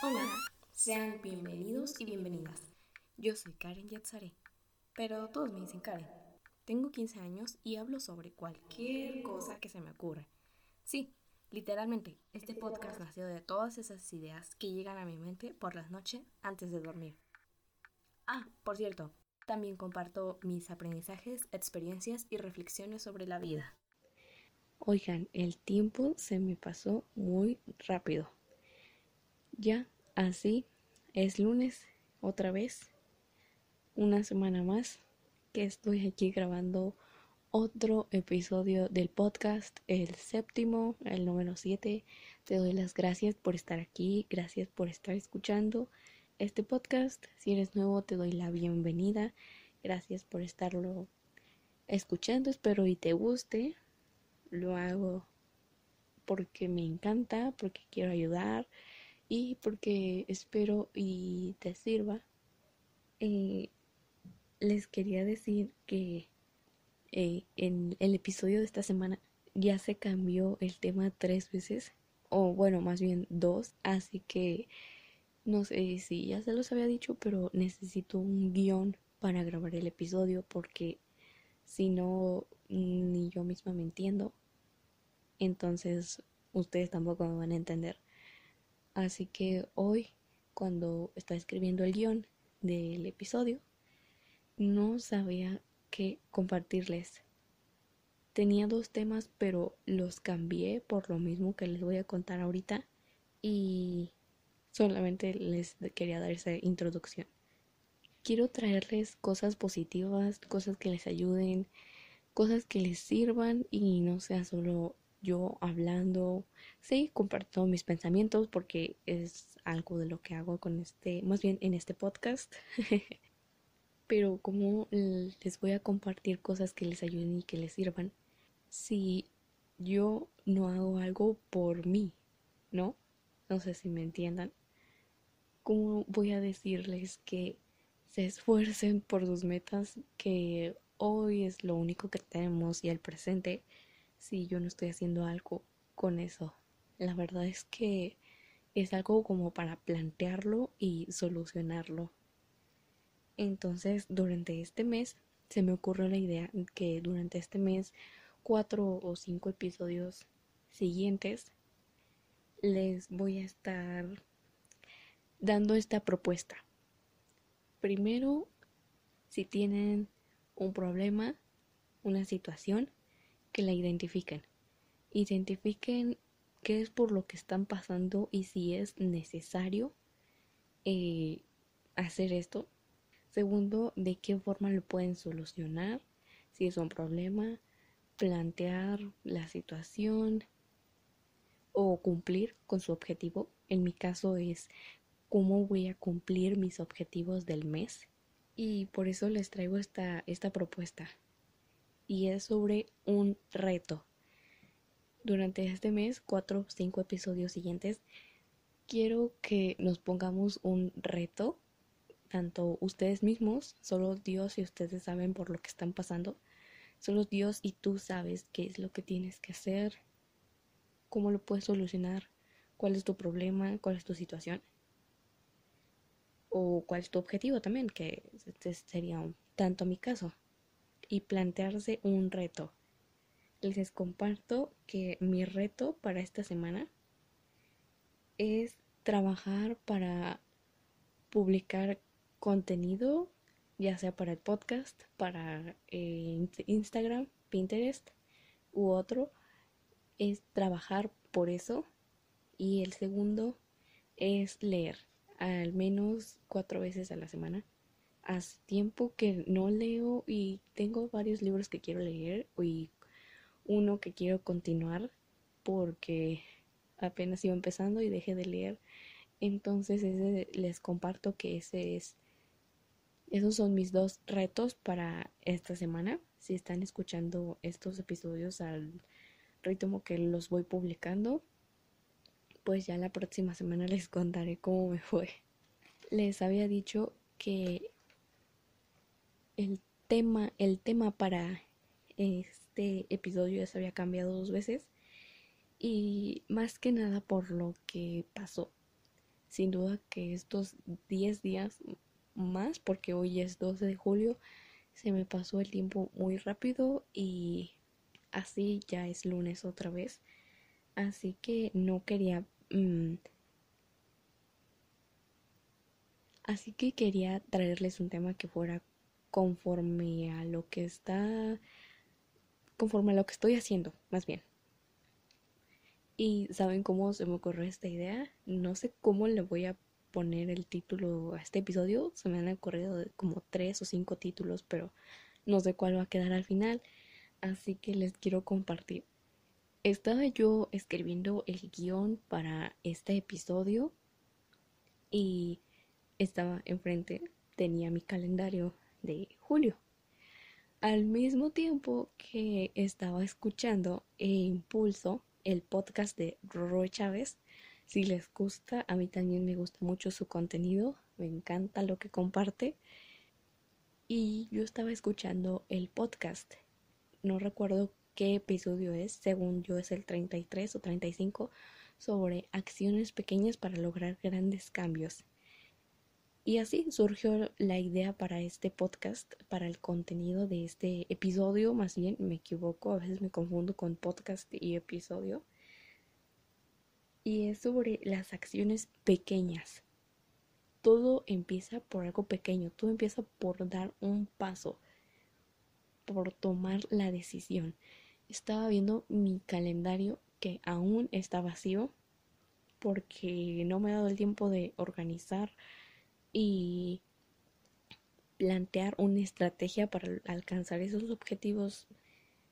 Hola, sean bienvenidos y bienvenidas. Yo soy Karen Yatzare, pero todos me dicen Karen. Tengo 15 años y hablo sobre cualquier cosa que se me ocurra. Sí, literalmente, este podcast nació de todas esas ideas que llegan a mi mente por las noches antes de dormir. Ah, por cierto, también comparto mis aprendizajes, experiencias y reflexiones sobre la vida. Oigan, el tiempo se me pasó muy rápido. Ya, así, es lunes, otra vez, una semana más que estoy aquí grabando otro episodio del podcast, el séptimo, el número 7. Te doy las gracias por estar aquí, gracias por estar escuchando este podcast. Si eres nuevo, te doy la bienvenida. Gracias por estarlo escuchando, espero y te guste. Lo hago porque me encanta, porque quiero ayudar y porque espero y te sirva. Eh, les quería decir que eh, en el episodio de esta semana ya se cambió el tema tres veces, o bueno, más bien dos, así que no sé si ya se los había dicho, pero necesito un guion para grabar el episodio porque si no, ni yo misma me entiendo, entonces ustedes tampoco me van a entender. Así que hoy, cuando estaba escribiendo el guion del episodio, no sabía qué compartirles. Tenía dos temas, pero los cambié por lo mismo que les voy a contar ahorita y solamente les quería dar esa introducción. Quiero traerles cosas positivas, cosas que les ayuden, cosas que les sirvan y no sea solo yo hablando, sí, comparto mis pensamientos porque es algo de lo que hago con este, más bien en este podcast. pero como les voy a compartir cosas que les ayuden y que les sirvan si yo no hago algo por mí, ¿no? No sé si me entiendan. ¿Cómo voy a decirles que se esfuercen por sus metas, que hoy es lo único que tenemos y el presente, si yo no estoy haciendo algo con eso? La verdad es que es algo como para plantearlo y solucionarlo. Entonces, durante este mes se me ocurrió la idea que durante este mes, cuatro o cinco episodios siguientes, les voy a estar dando esta propuesta. Primero, si tienen un problema, una situación, que la identifiquen. Identifiquen qué es por lo que están pasando y si es necesario eh, hacer esto Segundo, de qué forma lo pueden solucionar, si es un problema, plantear la situación o cumplir con su objetivo. En mi caso es cómo voy a cumplir mis objetivos del mes. Y por eso les traigo esta, esta propuesta. Y es sobre un reto. Durante este mes, cuatro o cinco episodios siguientes, quiero que nos pongamos un reto tanto ustedes mismos, solo Dios y ustedes saben por lo que están pasando, solo Dios y tú sabes qué es lo que tienes que hacer, cómo lo puedes solucionar, cuál es tu problema, cuál es tu situación o cuál es tu objetivo también, que este sería tanto mi caso, y plantearse un reto. Les comparto que mi reto para esta semana es trabajar para publicar contenido, ya sea para el podcast, para eh, Instagram, Pinterest u otro, es trabajar por eso. Y el segundo es leer, al menos cuatro veces a la semana. Hace tiempo que no leo y tengo varios libros que quiero leer y uno que quiero continuar porque apenas iba empezando y dejé de leer. Entonces les comparto que ese es esos son mis dos retos para esta semana. Si están escuchando estos episodios al ritmo que los voy publicando, pues ya la próxima semana les contaré cómo me fue. Les había dicho que el tema, el tema para este episodio ya se había cambiado dos veces y más que nada por lo que pasó. Sin duda que estos 10 días más, porque hoy es 12 de julio, se me pasó el tiempo muy rápido y así ya es lunes otra vez. Así que no quería... Mm, así que quería traerles un tema que fuera conforme a lo que está... conforme a lo que estoy haciendo, más bien. ¿Y saben cómo se me ocurrió esta idea? No sé cómo le voy a poner el título a este episodio. Se me han ocurrido como tres o cinco títulos, pero no sé cuál va a quedar al final. Así que les quiero compartir. Estaba yo escribiendo el guion para este episodio y estaba enfrente, tenía mi calendario de julio. Al mismo tiempo que estaba escuchando e Impulso, el podcast de Roy Chávez. Si les gusta, a mí también me gusta mucho su contenido, me encanta lo que comparte. Y yo estaba escuchando el podcast. No recuerdo qué episodio es, según yo es el 33 o 35, sobre acciones pequeñas para lograr grandes cambios. Y así surgió la idea para este podcast, para el contenido de este episodio, más bien me equivoco, a veces me confundo con podcast y episodio. Y es sobre las acciones pequeñas. Todo empieza por algo pequeño, todo empieza por dar un paso, por tomar la decisión. Estaba viendo mi calendario que aún está vacío porque no me he dado el tiempo de organizar y plantear una estrategia para alcanzar esos objetivos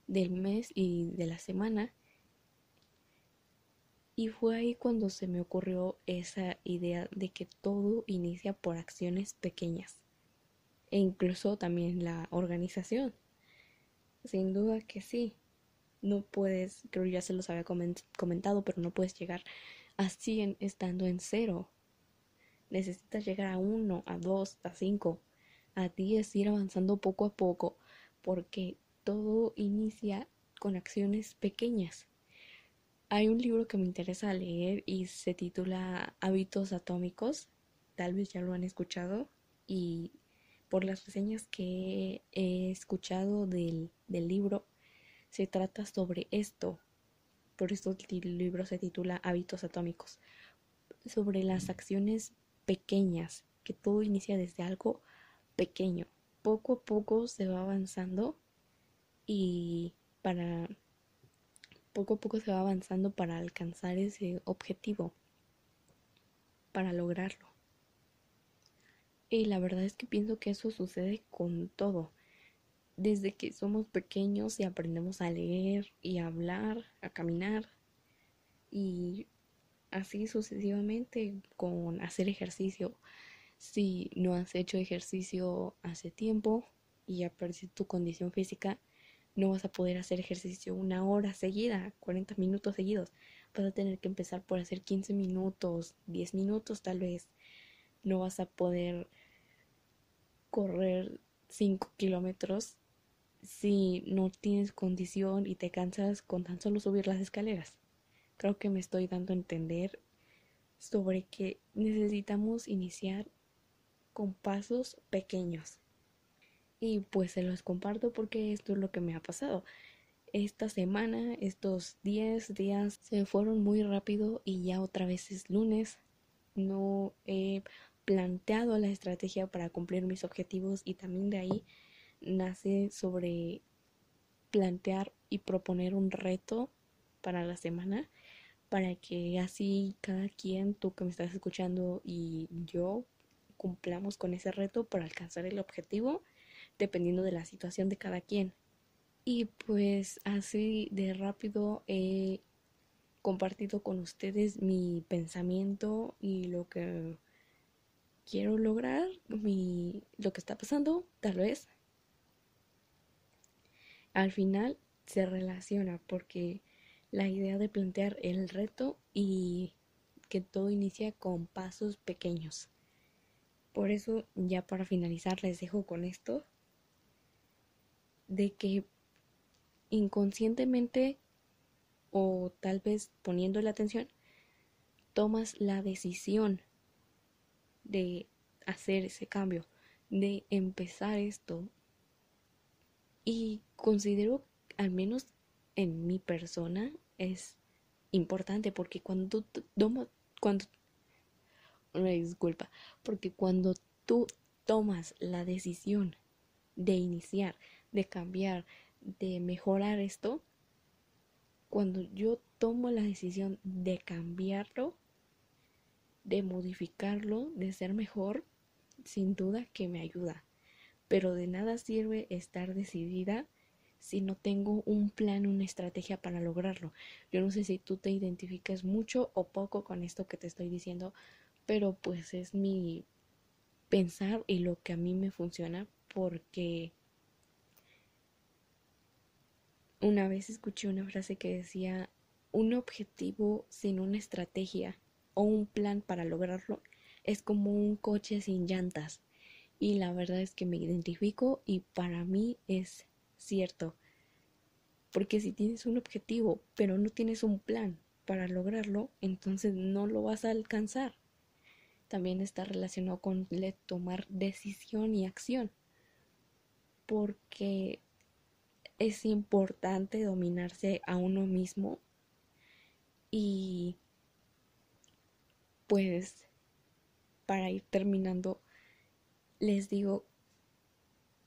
del mes y de la semana. Y fue ahí cuando se me ocurrió esa idea de que todo inicia por acciones pequeñas. E incluso también la organización. Sin duda que sí. No puedes, creo ya se los había comentado, pero no puedes llegar a 100 estando en cero necesitas llegar a uno, a dos, a cinco, a diez, ir avanzando poco a poco, porque todo inicia con acciones pequeñas. Hay un libro que me interesa leer y se titula Hábitos Atómicos, tal vez ya lo han escuchado, y por las reseñas que he escuchado del, del libro, se trata sobre esto. Por eso el libro se titula Hábitos Atómicos, sobre las acciones pequeñas, que todo inicia desde algo pequeño. Poco a poco se va avanzando y para poco a poco se va avanzando para alcanzar ese objetivo, para lograrlo. Y la verdad es que pienso que eso sucede con todo. Desde que somos pequeños y aprendemos a leer y a hablar, a caminar y así sucesivamente con hacer ejercicio. Si no has hecho ejercicio hace tiempo y ya tu condición física, no vas a poder hacer ejercicio una hora seguida, 40 minutos seguidos. Vas a tener que empezar por hacer 15 minutos, 10 minutos tal vez. No vas a poder correr 5 kilómetros si no tienes condición y te cansas con tan solo subir las escaleras creo que me estoy dando a entender sobre que necesitamos iniciar con pasos pequeños. Y pues se los comparto porque esto es lo que me ha pasado. Esta semana, estos 10 días se fueron muy rápido y ya otra vez es lunes. No he planteado la estrategia para cumplir mis objetivos y también de ahí nace sobre plantear y proponer un reto para la semana para que así cada quien, tú que me estás escuchando y yo, cumplamos con ese reto para alcanzar el objetivo dependiendo de la situación de cada quien. Y pues así de rápido he compartido con ustedes mi pensamiento y lo que quiero lograr, mi, lo que está pasando, tal vez. Al final se relaciona porque la idea de plantear el reto y que todo inicia con pasos pequeños. Por eso, ya para finalizar, les dejo con esto de que inconscientemente o tal vez poniendo la atención, tomas la decisión de hacer ese cambio, de empezar esto. Y considero, al menos en mi persona, es importante porque cuando tú tomas, cuando, una disculpa, porque cuando tú tomas la decisión de iniciar, de cambiar, de mejorar esto, cuando yo tomo la decisión de cambiarlo, de modificarlo, de ser mejor, sin duda que me ayuda. Pero de nada sirve estar decidida si no tengo un plan, una estrategia para lograrlo. Yo no sé si tú te identificas mucho o poco con esto que te estoy diciendo, pero pues es mi pensar y lo que a mí me funciona porque una vez escuché una frase que decía, un objetivo sin una estrategia o un plan para lograrlo es como un coche sin llantas. Y la verdad es que me identifico y para mí es cierto. Porque si tienes un objetivo pero no tienes un plan para lograrlo, entonces no lo vas a alcanzar. También está relacionado con tomar decisión y acción. Porque es importante dominarse a uno mismo y pues para ir terminando les digo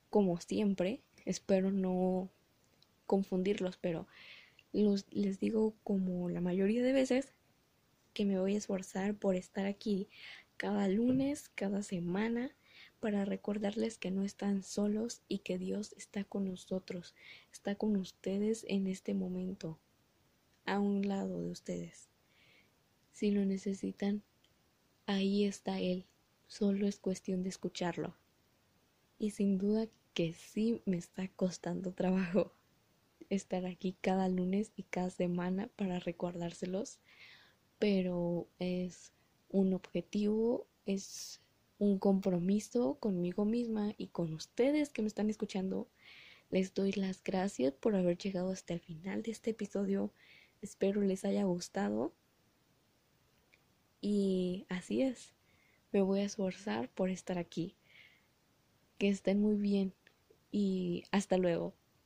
como siempre espero no confundirlos pero les digo como la mayoría de veces que me voy a esforzar por estar aquí cada lunes cada semana para recordarles que no están solos y que Dios está con nosotros, está con ustedes en este momento, a un lado de ustedes. Si lo necesitan, ahí está Él, solo es cuestión de escucharlo. Y sin duda que sí me está costando trabajo estar aquí cada lunes y cada semana para recordárselos, pero es un objetivo, es un compromiso conmigo misma y con ustedes que me están escuchando. Les doy las gracias por haber llegado hasta el final de este episodio. Espero les haya gustado. Y así es, me voy a esforzar por estar aquí. Que estén muy bien y hasta luego.